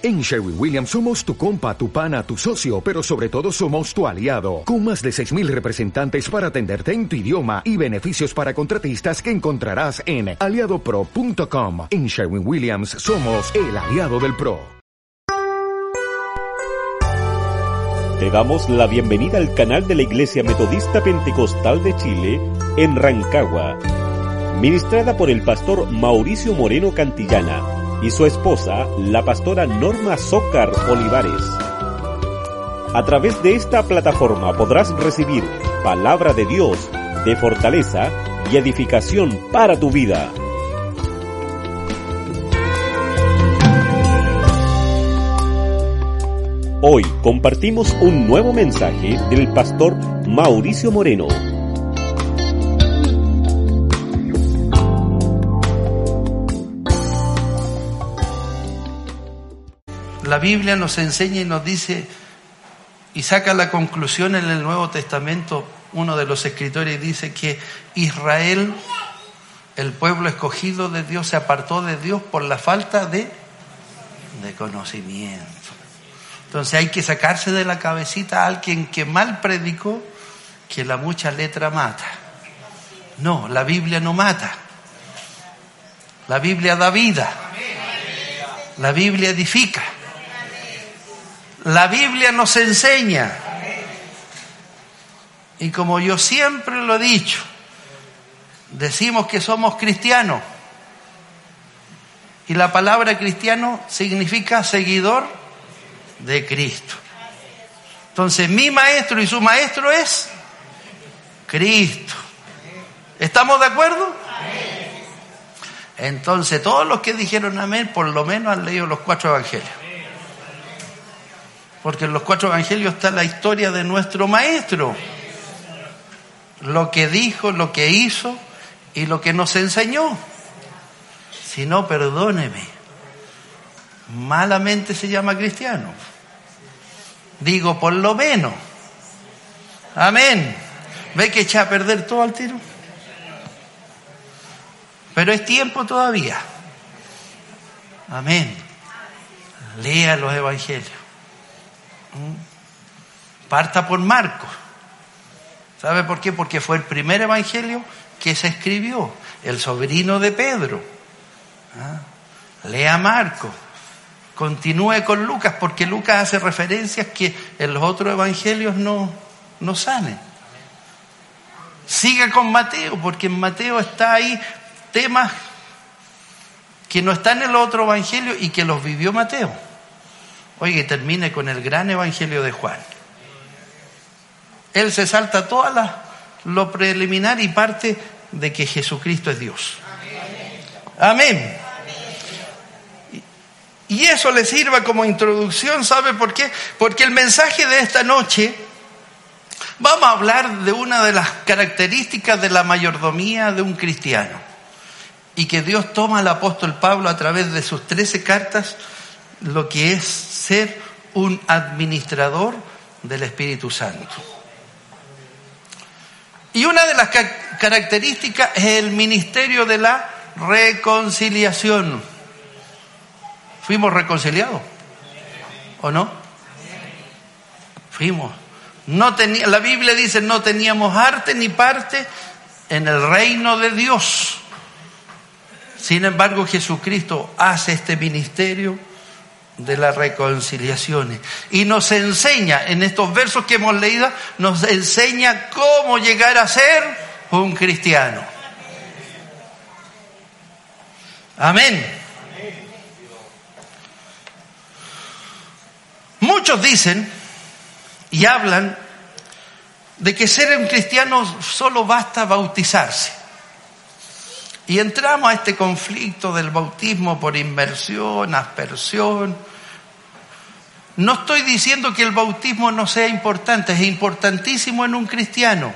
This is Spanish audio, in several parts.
En Sherwin Williams somos tu compa, tu pana, tu socio, pero sobre todo somos tu aliado, con más de 6.000 representantes para atenderte en tu idioma y beneficios para contratistas que encontrarás en aliadopro.com. En Sherwin Williams somos el aliado del PRO. Te damos la bienvenida al canal de la Iglesia Metodista Pentecostal de Chile en Rancagua, ministrada por el pastor Mauricio Moreno Cantillana y su esposa, la pastora Norma Zócar Olivares. A través de esta plataforma podrás recibir palabra de Dios de fortaleza y edificación para tu vida. Hoy compartimos un nuevo mensaje del pastor Mauricio Moreno La Biblia nos enseña y nos dice y saca la conclusión en el Nuevo Testamento, uno de los escritores dice que Israel, el pueblo escogido de Dios, se apartó de Dios por la falta de, de conocimiento. Entonces hay que sacarse de la cabecita a alguien que mal predicó que la mucha letra mata. No, la Biblia no mata. La Biblia da vida. La Biblia edifica. La Biblia nos enseña. Y como yo siempre lo he dicho, decimos que somos cristianos. Y la palabra cristiano significa seguidor de Cristo. Entonces mi maestro y su maestro es Cristo. ¿Estamos de acuerdo? Entonces todos los que dijeron amén por lo menos han leído los cuatro evangelios. Porque en los cuatro evangelios está la historia de nuestro maestro. Lo que dijo, lo que hizo y lo que nos enseñó. Si no, perdóneme. Malamente se llama cristiano. Digo, por lo menos. Amén. ¿Ve que echa a perder todo al tiro? Pero es tiempo todavía. Amén. Lea los evangelios. Parta por Marcos. ¿Sabe por qué? Porque fue el primer evangelio que se escribió, el sobrino de Pedro. ¿Ah? Lea Marcos. Continúe con Lucas, porque Lucas hace referencias que en los otros evangelios no, no salen. Siga con Mateo, porque en Mateo está ahí temas que no están en el otro evangelio y que los vivió Mateo. Oye, termine con el gran evangelio de Juan. Él se salta todas las lo preliminar y parte de que Jesucristo es Dios. Amén. Y eso le sirva como introducción, ¿sabe por qué? Porque el mensaje de esta noche, vamos a hablar de una de las características de la mayordomía de un cristiano. Y que Dios toma al apóstol Pablo a través de sus trece cartas lo que es ser un administrador del Espíritu Santo. Y una de las características es el ministerio de la reconciliación. ¿Fuimos reconciliados? ¿O no? Fuimos. No la Biblia dice no teníamos arte ni parte en el reino de Dios. Sin embargo, Jesucristo hace este ministerio de las reconciliaciones. Y nos enseña, en estos versos que hemos leído, nos enseña cómo llegar a ser un cristiano. Amén. Muchos dicen y hablan de que ser un cristiano solo basta bautizarse. Y entramos a este conflicto del bautismo por inmersión, aspersión. No estoy diciendo que el bautismo no sea importante, es importantísimo en un cristiano.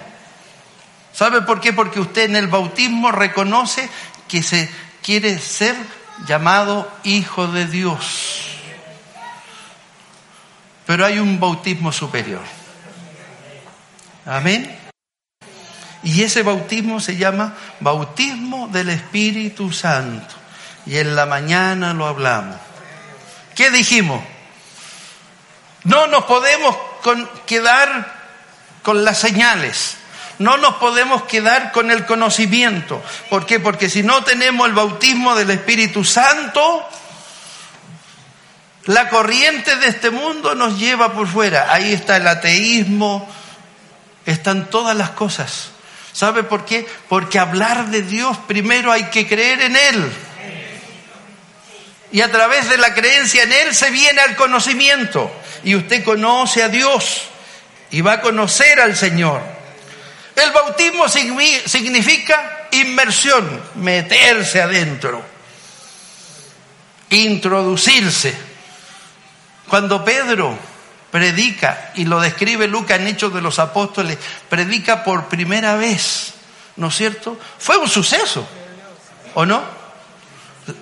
¿Sabe por qué? Porque usted en el bautismo reconoce que se quiere ser llamado hijo de Dios. Pero hay un bautismo superior. Amén. Y ese bautismo se llama bautismo del Espíritu Santo. Y en la mañana lo hablamos. ¿Qué dijimos? No nos podemos quedar con las señales. No nos podemos quedar con el conocimiento. ¿Por qué? Porque si no tenemos el bautismo del Espíritu Santo, la corriente de este mundo nos lleva por fuera. Ahí está el ateísmo, están todas las cosas. ¿Sabe por qué? Porque hablar de Dios primero hay que creer en Él. Y a través de la creencia en Él se viene al conocimiento. Y usted conoce a Dios y va a conocer al Señor. El bautismo significa inmersión, meterse adentro, introducirse. Cuando Pedro predica, y lo describe Lucas en Hechos de los Apóstoles, predica por primera vez, ¿no es cierto? Fue un suceso, ¿o no?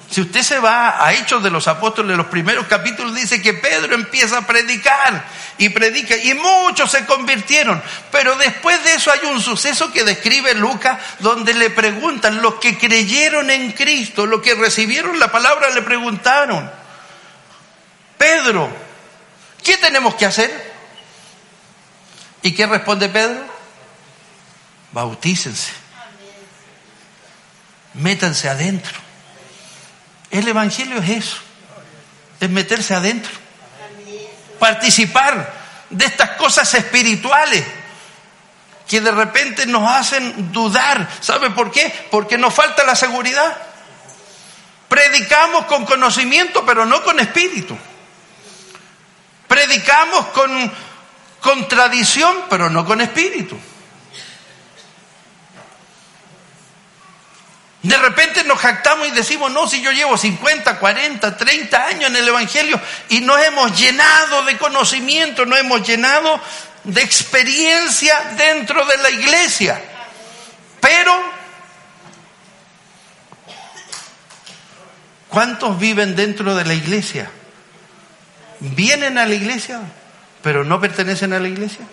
Si usted se va a Hechos de los Apóstoles, los primeros capítulos dice que Pedro empieza a predicar y predica y muchos se convirtieron. Pero después de eso hay un suceso que describe Lucas donde le preguntan, los que creyeron en Cristo, los que recibieron la palabra le preguntaron, Pedro, ¿qué tenemos que hacer? ¿Y qué responde Pedro? Bautícense. Métanse adentro. El Evangelio es eso, es meterse adentro. Participar de estas cosas espirituales que de repente nos hacen dudar. ¿Sabe por qué? Porque nos falta la seguridad. Predicamos con conocimiento, pero no con espíritu. Predicamos con, con tradición, pero no con espíritu. De repente nos jactamos y decimos, no, si yo llevo 50, 40, 30 años en el Evangelio y nos hemos llenado de conocimiento, nos hemos llenado de experiencia dentro de la iglesia. Pero, ¿cuántos viven dentro de la iglesia? Vienen a la iglesia, pero no pertenecen a la iglesia.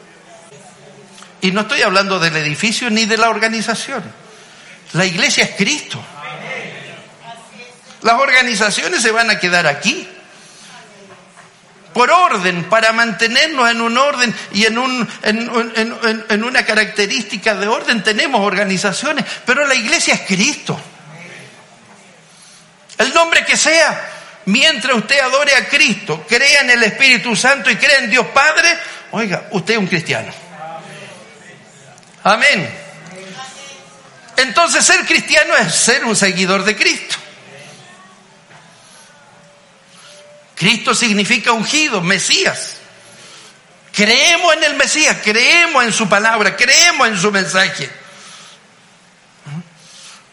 Y no estoy hablando del edificio ni de la organización. La iglesia es Cristo. Las organizaciones se van a quedar aquí. Por orden, para mantenernos en un orden y en, un, en, en una característica de orden, tenemos organizaciones, pero la iglesia es Cristo. El nombre que sea, Mientras usted adore a Cristo, crea en el Espíritu Santo y crea en Dios Padre, oiga, usted es un cristiano. Amén. Entonces ser cristiano es ser un seguidor de Cristo. Cristo significa ungido, Mesías. Creemos en el Mesías, creemos en su palabra, creemos en su mensaje.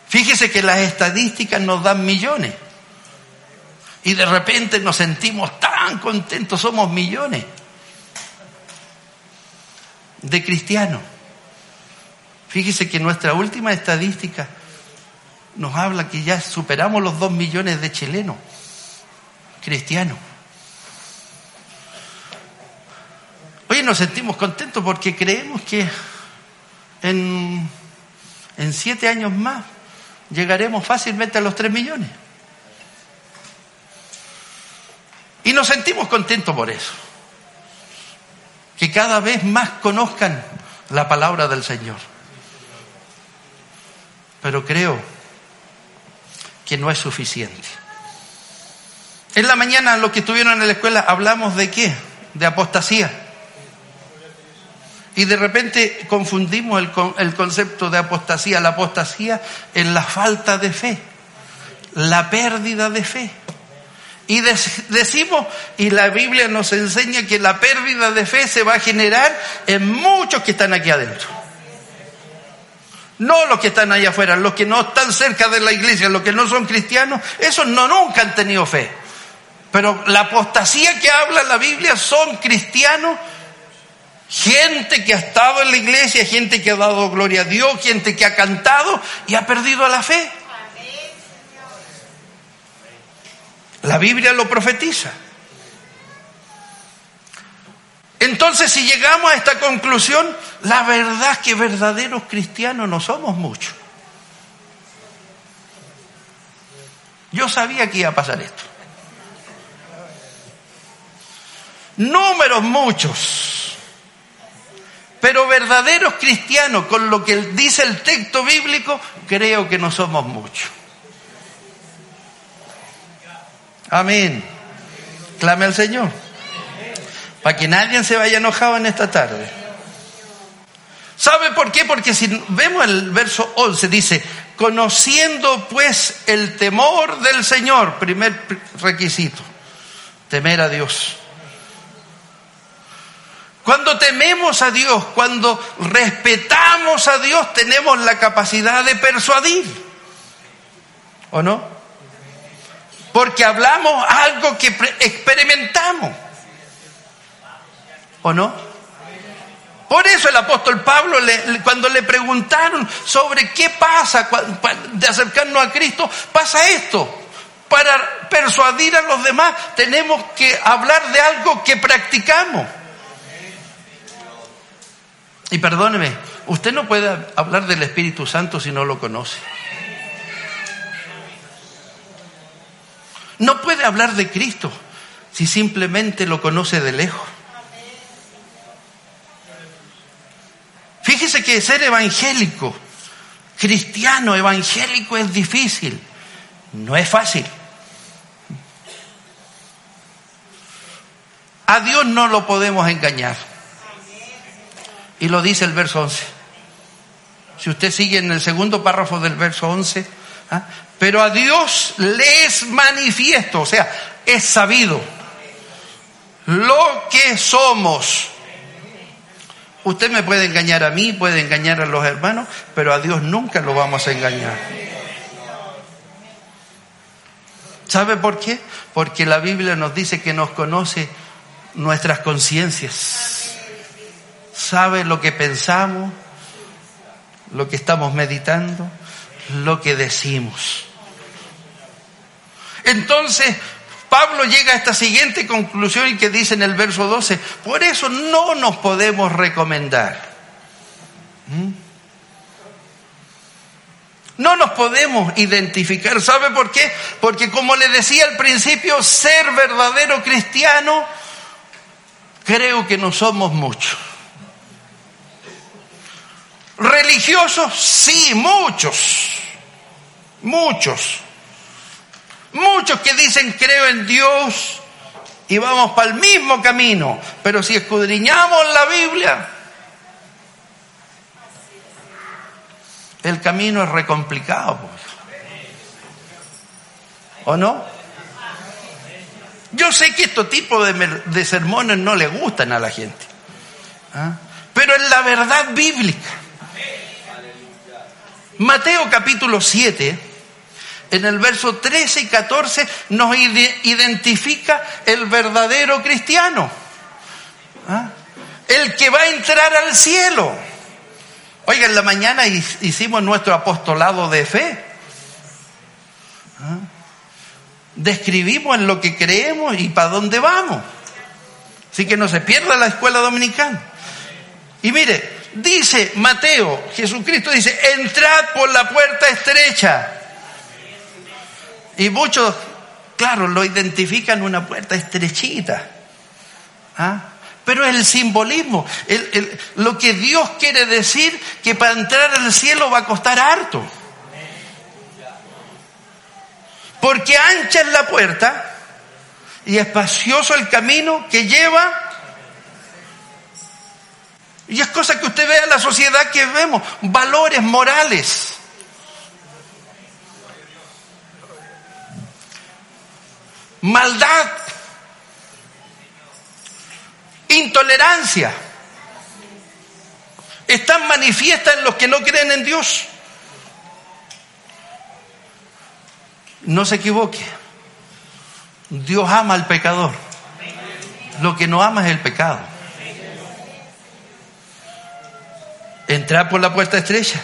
Fíjese que las estadísticas nos dan millones. Y de repente nos sentimos tan contentos, somos millones de cristianos. Fíjese que nuestra última estadística nos habla que ya superamos los dos millones de chilenos cristianos. Hoy nos sentimos contentos porque creemos que en, en siete años más llegaremos fácilmente a los tres millones. Y nos sentimos contentos por eso. Que cada vez más conozcan la palabra del Señor. Pero creo que no es suficiente. En la mañana, los que estuvieron en la escuela, hablamos de qué? De apostasía. Y de repente confundimos el, el, concepto de apostasía. La apostasía es la falta de fe, la pérdida de fe. Y decimos, y la Biblia nos enseña que la pérdida de fe se va a generar en muchos que están aquí adentro. No los que están allá afuera, los que no están cerca de la iglesia, los que no son cristianos, esos no nunca han tenido fe. Pero la apostasía que habla la Biblia son cristianos, gente que ha estado en la iglesia, gente que ha dado gloria a Dios, gente que ha cantado y ha perdido la fe. La Biblia lo profetiza. Entonces, si llegamos a esta conclusión, la verdad es que verdaderos cristianos no somos muchos. Yo sabía que iba a pasar esto. números muchos, pero verdaderos cristianos, con lo que dice el texto bíblico, creo que no somos muchos. Amén. Clame al Señor. Para que nadie se vaya enojado en esta tarde. ¿Sabe por qué? Porque si vemos el verso 11, dice, conociendo pues el temor del Señor, primer requisito, temer a Dios. Cuando tememos a Dios, cuando respetamos a Dios, tenemos la capacidad de persuadir. ¿O no? Porque hablamos algo que experimentamos. ¿O no? Por eso el apóstol Pablo, cuando le preguntaron sobre qué pasa de acercarnos a Cristo, pasa esto. Para persuadir a los demás tenemos que hablar de algo que practicamos. Y perdóneme, usted no puede hablar del Espíritu Santo si no lo conoce. No puede hablar de Cristo si simplemente lo conoce de lejos. Fíjese que ser evangélico, cristiano evangélico es difícil, no es fácil. A Dios no lo podemos engañar. Y lo dice el verso 11. Si usted sigue en el segundo párrafo del verso 11, ¿ah? Pero a Dios le es manifiesto, o sea, es sabido lo que somos. Usted me puede engañar a mí, puede engañar a los hermanos, pero a Dios nunca lo vamos a engañar. ¿Sabe por qué? Porque la Biblia nos dice que nos conoce nuestras conciencias sabe lo que pensamos, lo que estamos meditando, lo que decimos. Entonces, Pablo llega a esta siguiente conclusión que dice en el verso 12, por eso no nos podemos recomendar. ¿Mm? No nos podemos identificar. ¿Sabe por qué? Porque como le decía al principio, ser verdadero cristiano, creo que no somos muchos. Religiosos, sí, muchos, muchos. Muchos que dicen creo en Dios y vamos para el mismo camino, pero si escudriñamos la Biblia, el camino es recomplicado. Pues. ¿O no? Yo sé que estos tipos de, sermones no le gustan a la gente, ¿ah? pero es la verdad bíblica. Mateo capítulo 7, en el verso 13 y 14, nos identifica el verdadero cristiano. ¿Ah? El que va a entrar al cielo. Oiga, en la mañana hicimos nuestro apostolado de fe. ¿Ah? Describimos en lo que creemos y para dónde vamos. Así que no se pierda la escuela dominicana. Y mire, Dice Mateo, Jesucristo dice, entrad por la puerta estrecha. Y muchos, claro, lo identifican una puerta estrechita. ¿Ah? Pero el simbolismo, lo que Dios quiere decir, que para entrar al cielo va a costar harto. Porque ancha es la puerta y espacioso el camino que lleva y es cosa que usted vea en la sociedad que vemos, valores morales. Maldad. Intolerancia. Están manifiestas en los que no creen en Dios. No se equivoque. Dios ama al pecador. Lo que no ama es el pecado. Entrar por la puerta estrecha,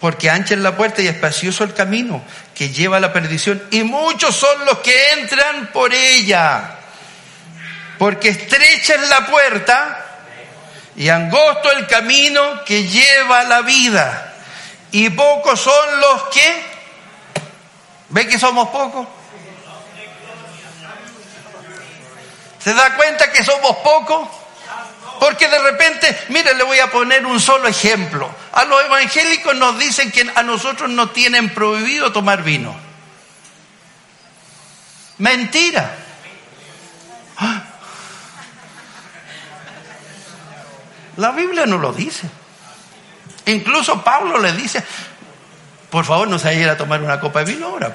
porque ancha es la puerta y espacioso el camino que lleva a la perdición, y muchos son los que entran por ella, porque estrecha es la puerta y angosto el camino que lleva a la vida, y pocos son los que, ¿ve que somos pocos? ¿Se da cuenta que somos pocos? Porque de repente, mire, le voy a poner un solo ejemplo. A los evangélicos nos dicen que a nosotros nos tienen prohibido tomar vino. Mentira. La Biblia no lo dice. Incluso Pablo le dice, por favor no se vaya a tomar una copa de vino ahora.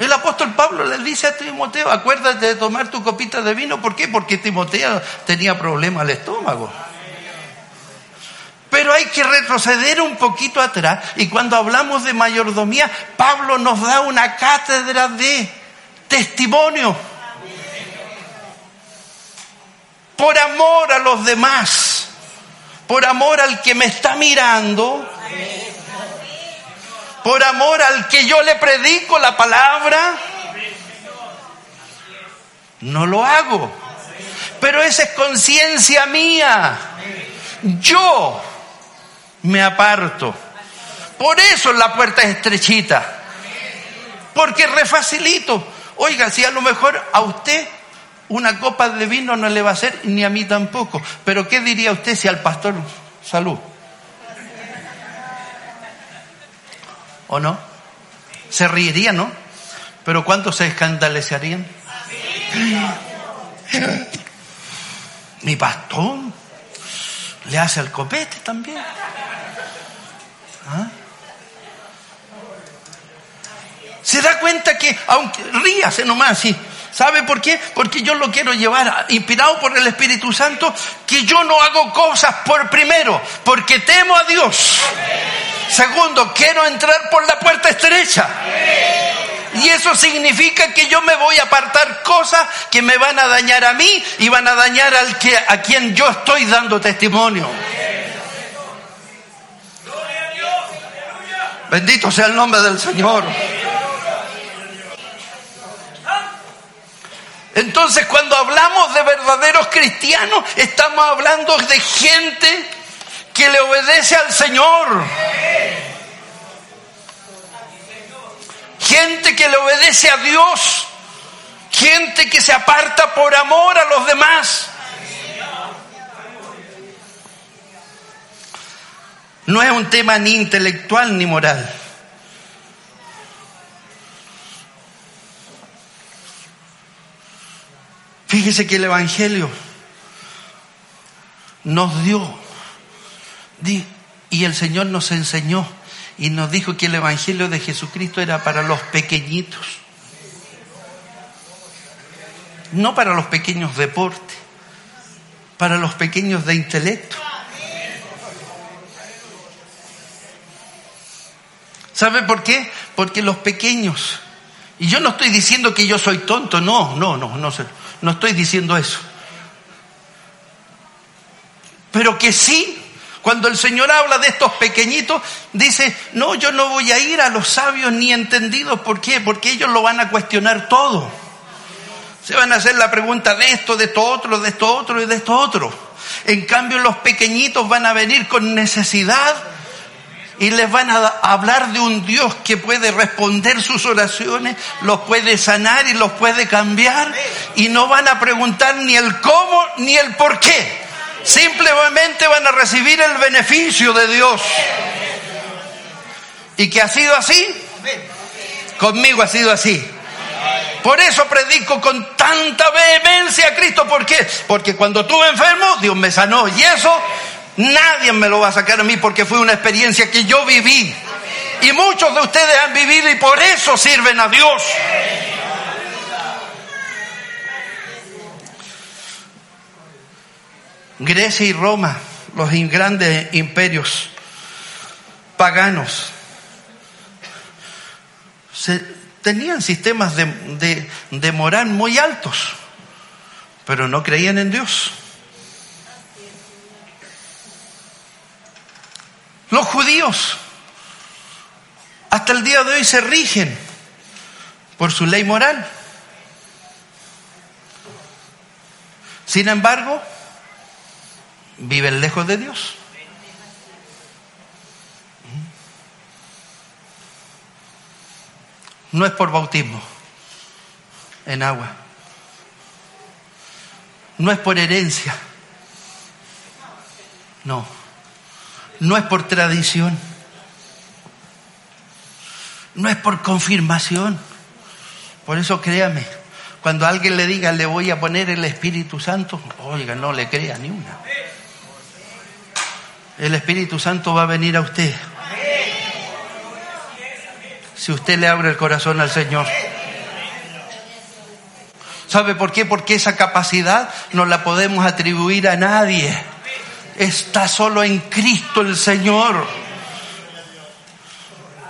El apóstol Pablo le dice a Timoteo, acuérdate de tomar tu copita de vino. ¿Por qué? Porque Timoteo tenía problemas al estómago. Pero hay que retroceder un poquito atrás y cuando hablamos de mayordomía, Pablo nos da una cátedra de testimonio. Por amor a los demás, por amor al que me está mirando, por amor al que yo le predico la palabra, no lo hago. Pero esa es conciencia mía. Yo me aparto. Por eso la puerta es estrechita. Porque refacilito. Oiga, si a lo mejor a usted una copa de vino no le va a hacer, ni a mí tampoco. Pero ¿qué diría usted si al pastor salud? ¿O no? Se reiría, ¿no? Pero ¿cuántos se escandalizarían? Mi pastor le hace al copete también. ¿Ah? Se da cuenta que, aunque ríase nomás, sí. ¿Sabe por qué? Porque yo lo quiero llevar, inspirado por el Espíritu Santo, que yo no hago cosas por primero, porque temo a Dios. Segundo, quiero entrar por la puerta estrecha. Y eso significa que yo me voy a apartar cosas que me van a dañar a mí y van a dañar al que, a quien yo estoy dando testimonio. Bendito sea el nombre del Señor. Entonces cuando hablamos de verdaderos cristianos, estamos hablando de gente que le obedece al Señor. Gente que le obedece a Dios. Gente que se aparta por amor a los demás. No es un tema ni intelectual ni moral. Fíjese que el Evangelio nos dio y el Señor nos enseñó y nos dijo que el Evangelio de Jesucristo era para los pequeñitos, no para los pequeños deportes, para los pequeños de intelecto. ¿Sabe por qué? Porque los pequeños, y yo no estoy diciendo que yo soy tonto, no, no, no, no, no estoy diciendo eso. Pero que sí cuando el Señor habla de estos pequeñitos, dice, no, yo no voy a ir a los sabios ni entendidos. ¿Por qué? Porque ellos lo van a cuestionar todo. Se van a hacer la pregunta de esto, de esto otro, de esto otro y de esto otro. En cambio, los pequeñitos van a venir con necesidad y les van a hablar de un Dios que puede responder sus oraciones, los puede sanar y los puede cambiar y no van a preguntar ni el cómo ni el por qué Simplemente van a recibir el beneficio de Dios. ¿Y que ha sido así? Conmigo ha sido así. Por eso predico con tanta vehemencia a Cristo. ¿Por qué? Porque cuando estuve enfermo, Dios me sanó. Y eso nadie me lo va a sacar a mí porque fue una experiencia que yo viví. Y muchos de ustedes han vivido y por eso sirven a Dios. Grecia y Roma, los grandes imperios paganos, tenían sistemas de, de moral muy altos, pero no creían en Dios. Los judíos hasta el día de hoy se rigen por su ley moral. Sin embargo, viven lejos de Dios. No es por bautismo, en agua. No es por herencia. No. No es por tradición. No es por confirmación. Por eso créame, cuando alguien le diga le voy a poner el Espíritu Santo, oiga, no le crea ni una. El Espíritu Santo va a venir a usted. Si usted le abre el corazón al Señor. ¿Sabe por qué? Porque esa capacidad no la podemos atribuir a nadie. Está solo en Cristo el Señor.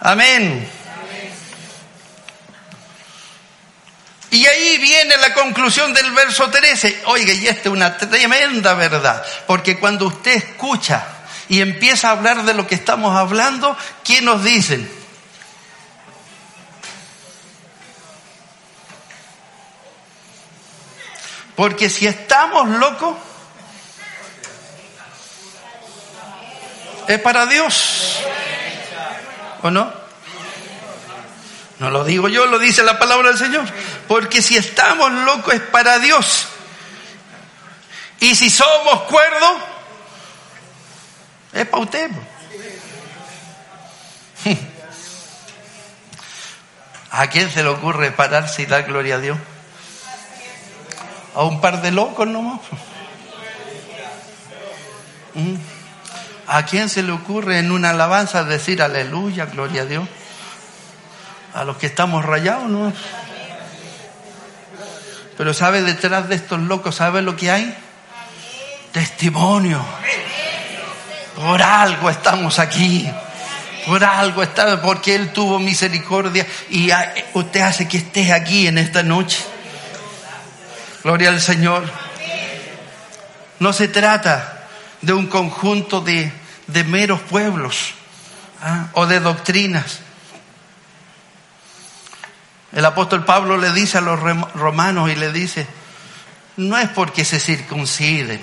Amén. Y ahí viene la conclusión del verso 13. Oiga, y esta es una tremenda verdad, porque cuando usted escucha y empieza a hablar de lo que estamos hablando, ¿qué nos dicen? Porque si estamos locos, es para Dios. ¿O no? No lo digo yo, lo dice la palabra del Señor. Porque si estamos locos es para Dios. Y si somos cuerdos, es para usted. ¿A quién se le ocurre pararse y dar gloria a Dios? A un par de locos nomás. ¿Mm? ¿A quién se le ocurre en una alabanza decir aleluya, gloria a Dios? A los que estamos rayados, ¿no? Pero ¿sabe detrás de estos locos, sabe lo que hay? Testimonio. Por algo estamos aquí. Por algo estamos, porque Él tuvo misericordia y usted hace que estés aquí en esta noche. Gloria al Señor. No se trata de un conjunto de, de meros pueblos ¿ah? o de doctrinas. El apóstol Pablo le dice a los romanos y le dice, no es porque se circunciden,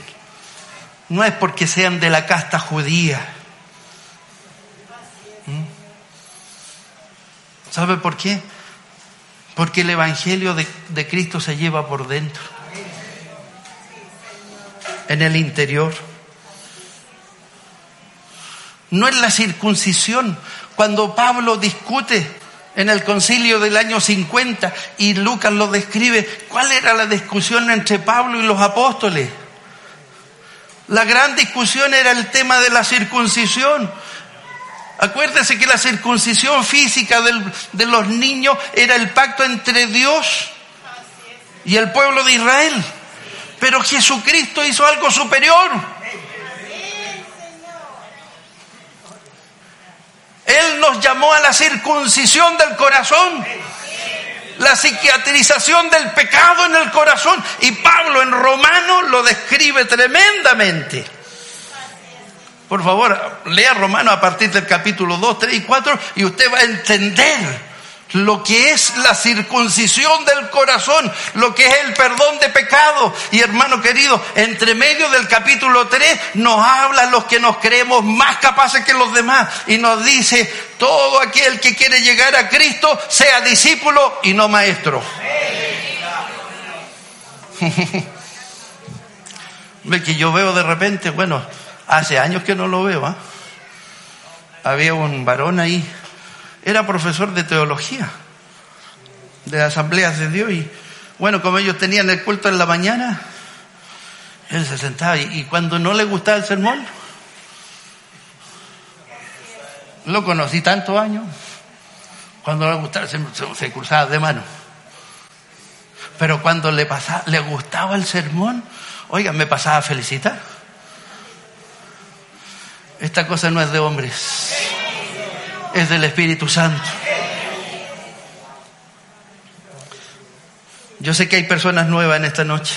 no es porque sean de la casta judía. ¿Mm? ¿Sabe por qué? Porque el Evangelio de, Cristo se lleva por dentro, en el interior. No es la circuncisión. Cuando Pablo discute en el concilio del año 50 y Lucas lo describe, ¿cuál era la discusión entre Pablo y los apóstoles? La gran discusión era el tema de la circuncisión. Acuérdese que la circuncisión física de los niños era el pacto entre Dios y el pueblo de Israel. Pero Jesucristo hizo algo superior. Él nos llamó a la circuncisión del corazón, la psiquiatrización del pecado en el corazón. Y Pablo en Romano lo describe tremendamente. Por favor, lea Romano a partir del capítulo 2, 3 y 4 y usted va a entender lo que es la circuncisión del corazón, lo que es el perdón de pecado. Y hermano querido, entre medio del capítulo 3 nos habla los que nos creemos más capaces que los demás y nos dice, todo aquel que quiere llegar a Cristo sea discípulo y no maestro. Ve que yo veo de repente, bueno, hace años que no lo veo, ¿ah? había un varón ahí era profesor de teología de asambleas de Dios y bueno, como ellos tenían el culto en la mañana, él se sentaba y, cuando no le gustaba el sermón, lo conocí tantos años, cuando no le gustaba se, se cruzaba de mano. Pero cuando le, pasaba, le gustaba el sermón, oiga, me pasaba a felicitar. Esta cosa no es de hombres es del Espíritu Santo. Yo sé que hay personas nuevas en esta noche.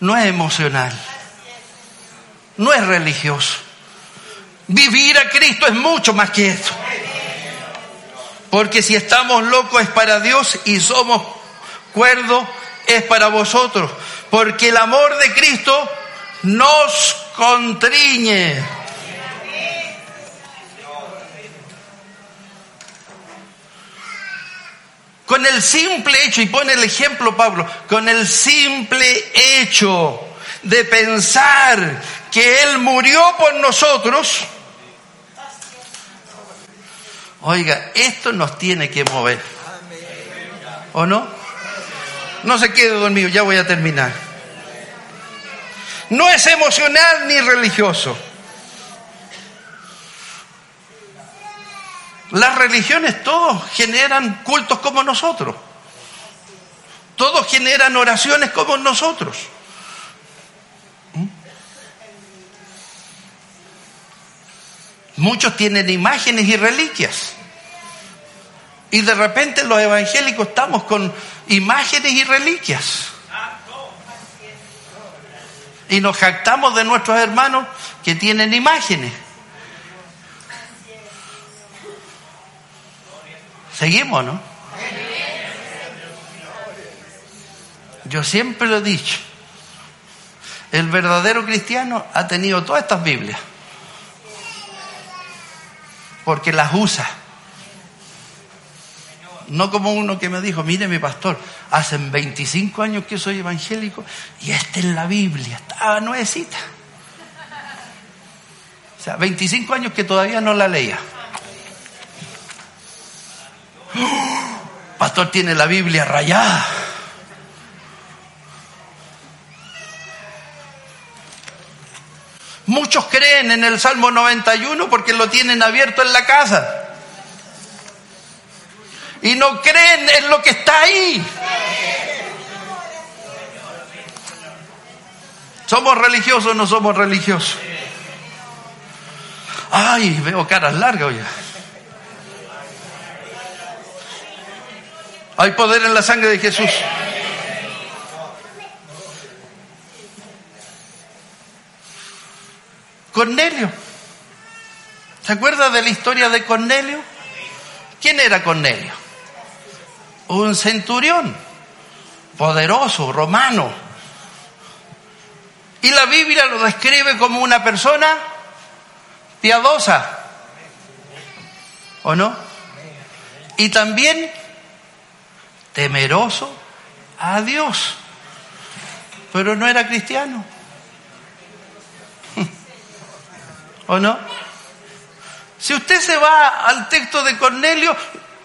No es emocional. No es religioso. Vivir a Cristo es mucho más que eso. Porque si estamos locos es para Dios y somos cuerdos es para vosotros. Porque el amor de Cristo nos contriñe. Con el simple hecho, y pone el ejemplo Pablo, con el simple hecho de pensar que Él murió por nosotros, oiga, esto nos tiene que mover. ¿O no? No se quede dormido, ya voy a terminar. No es emocional ni religioso. Las religiones todos generan cultos como nosotros. Todos generan oraciones como nosotros. ¿Mm? Muchos tienen imágenes y reliquias. Y de repente los evangélicos estamos con imágenes y reliquias. Y nos jactamos de nuestros hermanos que tienen imágenes. Seguimos, ¿no? Yo siempre lo he dicho. El verdadero cristiano ha tenido todas estas Biblias. Porque las usa. No como uno que me dijo, mire mi pastor, hace 25 años que soy evangélico y esta es la Biblia, estaba nuevecita. O sea, 25 años que todavía no la leía. Pastor tiene la Biblia rayada. Muchos creen en el Salmo 91 porque lo tienen abierto en la casa. Y no creen en lo que está ahí. ¿Somos religiosos o no somos religiosos? Ay, veo caras largas, oye. Hay poder en la sangre de Jesús. Cornelio. ¿Se acuerda de la historia de Cornelio? ¿Quién era Cornelio? Un centurión, poderoso, romano. Y la Biblia lo describe como una persona piadosa. ¿O no? Y también temeroso a Dios, pero no era cristiano. ¿O no? Si usted se va al texto de Cornelio,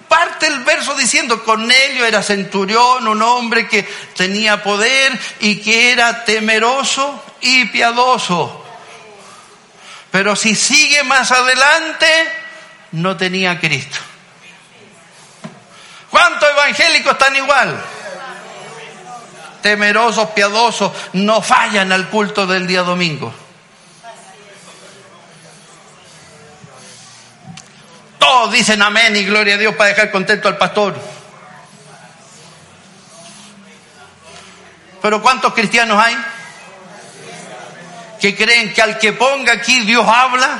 parte el verso diciendo, Cornelio era centurión, un hombre que tenía poder y que era temeroso y piadoso. Pero si sigue más adelante, no tenía Cristo. ¿Cuántos evangélicos están igual? Temerosos, piadosos, no fallan al culto del día domingo. Todos dicen amén y gloria a Dios para dejar contento al pastor. Pero ¿cuántos cristianos hay? Que creen que al que ponga aquí Dios habla.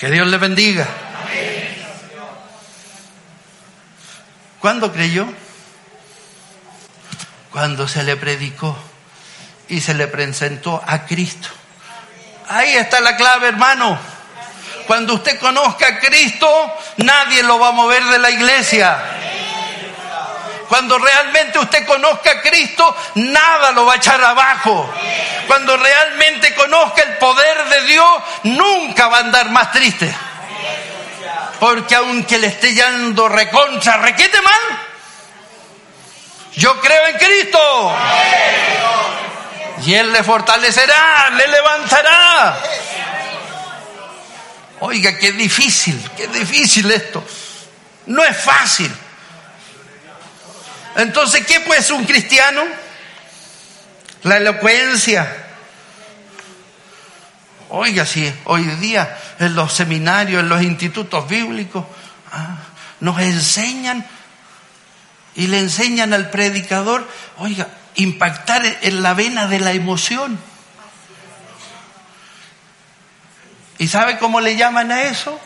Que Dios le bendiga. ¿Cuándo creyó? Cuando se le predicó y se le presentó a Cristo. Ahí está la clave, hermano. Cuando usted conozca a Cristo, nadie lo va a mover de la iglesia. Cuando realmente usted conozca a Cristo, nada lo va a echar abajo. Cuando realmente conozca el poder de Dios, nunca va a andar más triste. Porque aunque le esté yendo recontra, requete mal, yo creo en Cristo. Y Él le fortalecerá, le levantará. Oiga, qué difícil, qué difícil esto. No es fácil. Entonces, ¿qué pues un cristiano? La elocuencia. Oiga, si hoy día en los seminarios, en los institutos bíblicos, ah, nos enseñan y le enseñan al predicador, oiga, impactar en la vena de la emoción. ¿Y sabe cómo le llaman a eso?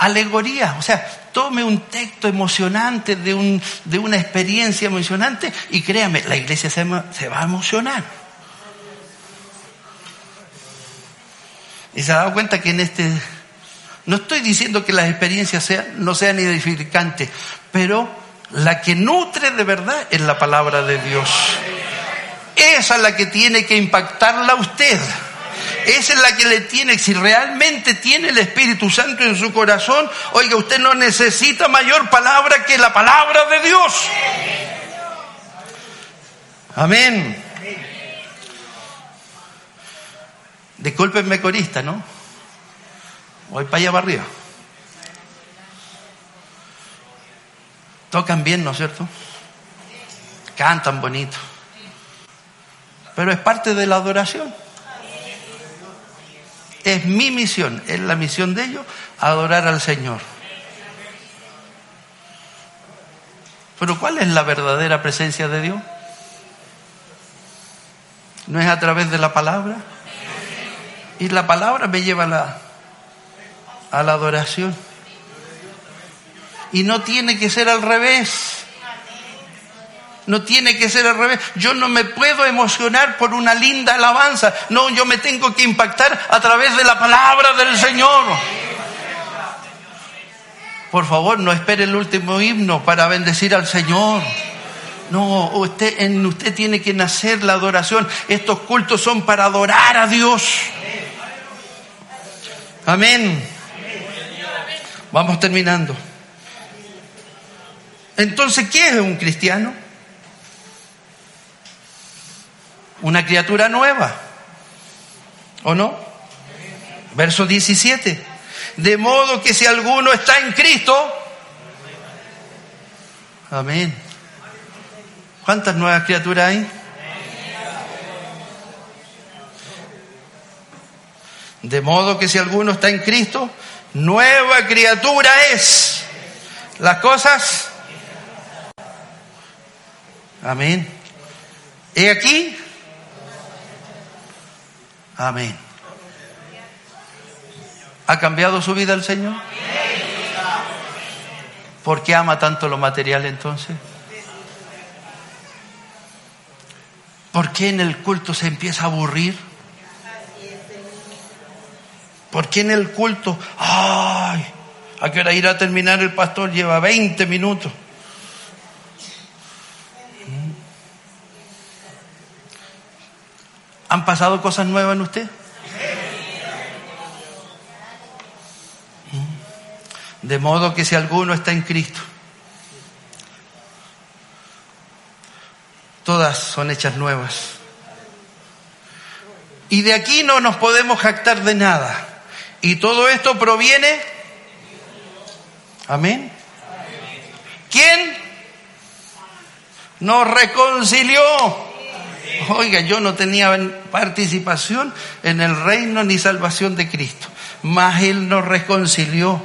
Alegoría. O sea, tome un texto emocionante de, un, de una experiencia emocionante y créame, la iglesia se, va a emocionar. ¿Y se ha dado cuenta que en este No estoy diciendo que las experiencias sean, no sean edificantes, pero la que nutre de verdad es la palabra de Dios. Esa es la que tiene que impactarla a usted. Esa es la que le tiene, si realmente tiene el Espíritu Santo en su corazón, oiga, usted no necesita mayor palabra que la palabra de Dios. Amén. Discúlpenme corista, ¿no? Voy para allá para arriba. Tocan bien, ¿no es cierto? Cantan bonito. Pero es parte de la adoración. Es mi misión, es la misión de ellos, adorar al Señor. Pero ¿cuál es la verdadera presencia de Dios? ¿No es a través de la palabra? Y la palabra me lleva a la, a la adoración. Y no tiene que ser al revés. No tiene que ser al revés. Yo no me puedo emocionar por una linda alabanza. No, yo me tengo que impactar a través de la palabra del Señor. Por favor, no espere el último himno para bendecir al Señor. No, usted, en usted tiene que nacer la adoración. Estos cultos son para adorar a Dios. Amén. Vamos terminando. Entonces, ¿qué es un cristiano? Una criatura nueva. ¿O no? Verso 17. De modo que si alguno está en Cristo, amén. ¿Cuántas nuevas criaturas hay? De modo que si alguno está en Cristo, nueva criatura es. Las cosas. Amén. ¿Y aquí? Amén. ¿Ha cambiado su vida el Señor? ¿Por qué ama tanto lo material entonces? ¿Por qué en el culto se empieza a aburrir? ¿Por qué en el culto? ¡Ay! ¿A qué hora irá a terminar el pastor? Lleva 20 minutos. ¿Han pasado cosas nuevas en usted? ¿Mm? De modo que si alguno está en Cristo, todas son hechas nuevas. Y de aquí no nos podemos jactar de nada. Y todo esto proviene. Amén. ¿Quién? Nos reconcilió. Oiga, yo no tenía participación en el reino ni salvación de Cristo, mas Él nos reconcilió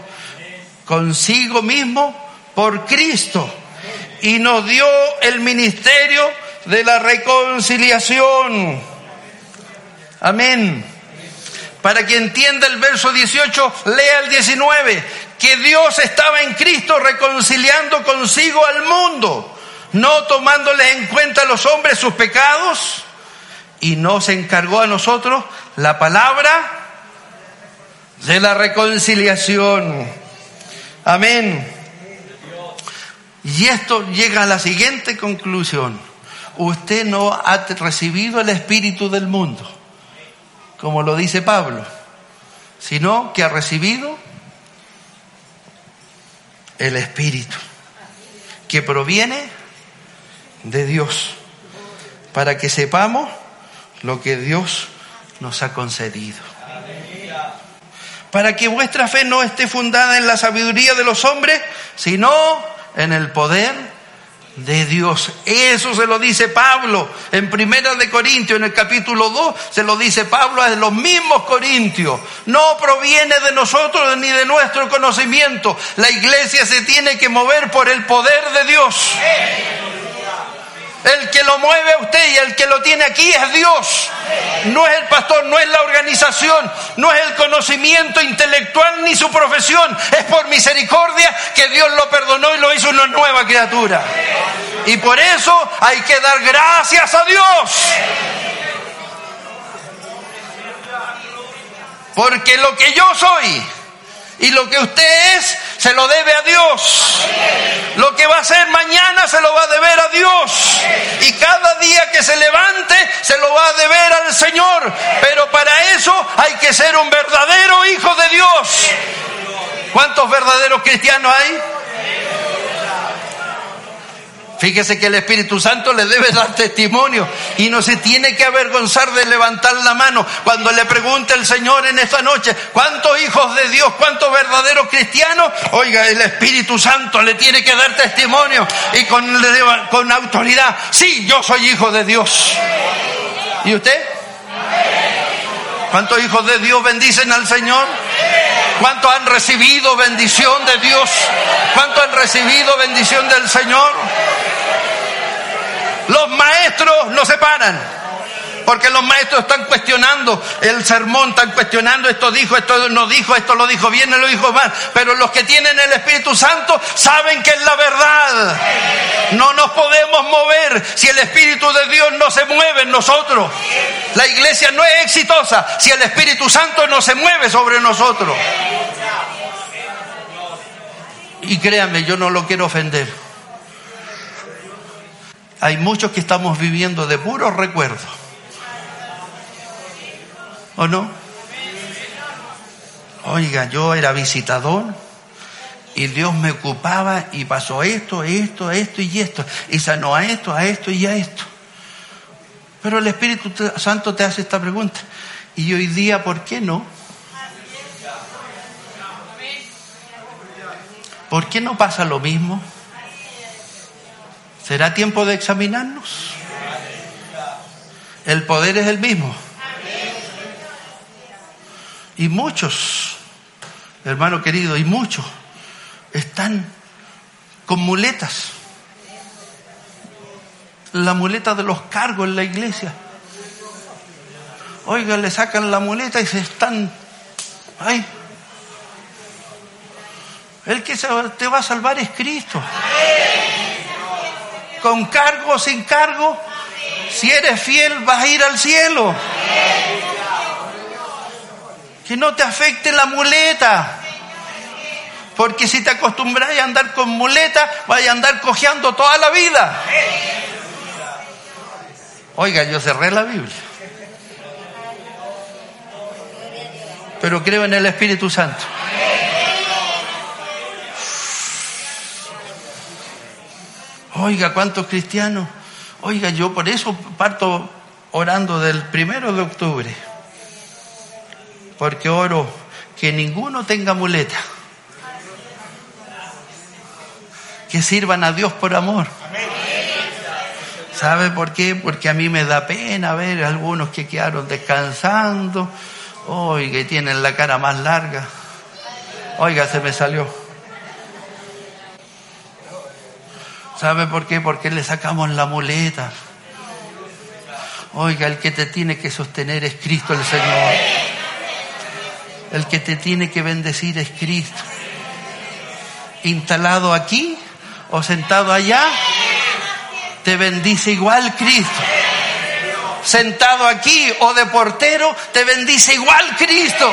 consigo mismo por Cristo y nos dio el ministerio de la reconciliación. Amén. Para que entienda el verso 18, lea el 19, que Dios estaba en Cristo reconciliando consigo al mundo, no tomándole en cuenta a los hombres sus pecados, y nos encargó a nosotros la palabra de la reconciliación. Amén. Y esto llega a la siguiente conclusión. Usted no ha recibido el espíritu del mundo como lo dice Pablo, sino que ha recibido el Espíritu, que proviene de Dios, para que sepamos lo que Dios nos ha concedido. Para que vuestra fe no esté fundada en la sabiduría de los hombres, sino en el poder de Dios. Eso se lo dice Pablo en Primera de Corintios, en el capítulo 2, se lo dice Pablo a los mismos corintios. No proviene de nosotros ni de nuestro conocimiento. La iglesia se tiene que mover por el poder de Dios. El que lo mueve a usted y el que lo tiene aquí es Dios. No es el pastor, no es la organización, no es el conocimiento intelectual ni su profesión. Es por misericordia que Dios lo perdonó y lo hizo una nueva criatura. Y por eso hay que dar gracias a Dios. Porque lo que yo soy Y lo que usted es, se lo debe a Dios. Lo que va a hacer mañana, se lo va a deber a Dios. Y cada día que se levante, se lo va a deber al Señor. Pero para eso hay que ser un verdadero hijo de Dios. ¿Cuántos verdaderos cristianos hay? Fíjese que el Espíritu Santo le debe dar testimonio y no se tiene que avergonzar de levantar la mano cuando le pregunte el Señor en esta noche, ¿cuántos hijos de Dios, cuántos verdaderos cristianos? Oiga, el Espíritu Santo le tiene que dar testimonio y con, con autoridad, sí, yo soy hijo de Dios. ¿Y usted? ¿Cuántos hijos de Dios bendicen al Señor? ¿Cuántos han recibido bendición de Dios? ¿Cuántos han recibido bendición del Señor? Los maestros no se paran. Porque los maestros están cuestionando el sermón, están cuestionando esto dijo, esto no dijo, esto lo dijo bien, lo dijo mal. Pero los que tienen el Espíritu Santo saben que es la verdad. No nos podemos mover si el Espíritu de Dios no se mueve en nosotros. La iglesia no es exitosa si el Espíritu Santo no se mueve sobre nosotros. Y créanme, yo no lo quiero ofender. Hay muchos que estamos viviendo de puros recuerdos. ¿O no? Oiga, yo era visitador y Dios me ocupaba y pasó esto, esto, esto y esto. Y sanó a esto, a esto y a esto. Pero el Espíritu Santo te hace esta pregunta. Y hoy día, ¿por qué no? ¿Por qué no pasa lo mismo? ¿Será tiempo de examinarnos? El poder es el mismo. Y muchos, hermano querido, y muchos están con muletas. La muleta de los cargos en la iglesia. Oiga, le sacan la muleta y se están. Ay. El que te va a salvar es Cristo. Con cargo o sin cargo, si eres fiel vas a ir al cielo que no te afecte la muleta. Porque si te acostumbras a andar con muleta, vaya a andar cojeando toda la vida. Oiga, yo cerré la Biblia. Pero creo en el Espíritu Santo. Oiga, ¿cuántos cristianos? Oiga, yo por eso parto orando del primero de octubre porque oro que ninguno tenga muleta. Que sirvan a Dios por amor. ¿Sabe por qué? Porque a mí me da pena ver algunos que quedaron descansando, hoy que tienen la cara más larga. Oiga, se me salió. ¿Sabe por qué? Porque le sacamos la muleta. Oiga, el que te tiene que sostener es Cristo el Señor. El que te tiene que bendecir es Cristo. Instalado aquí o sentado allá, te bendice igual Cristo. Sentado aquí o de portero, te bendice igual Cristo.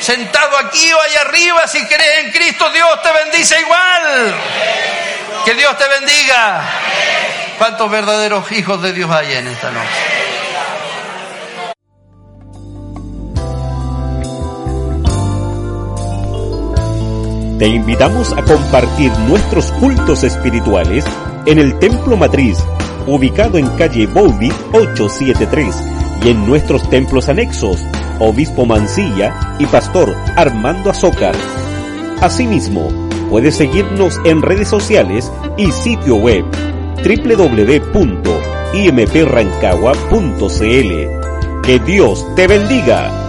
Sentado aquí o allá arriba, si crees en Cristo, Dios te bendice igual. Que Dios te bendiga. ¿Cuántos verdaderos hijos de Dios hay en esta noche? Te invitamos a compartir nuestros cultos espirituales en el Templo Matriz, ubicado en calle Bowdy 873, y en nuestros templos anexos, Obispo Mancilla y Pastor Armando Azócar. Asimismo, puedes seguirnos en redes sociales y sitio web www.imprancagua.cl. Que Dios te bendiga.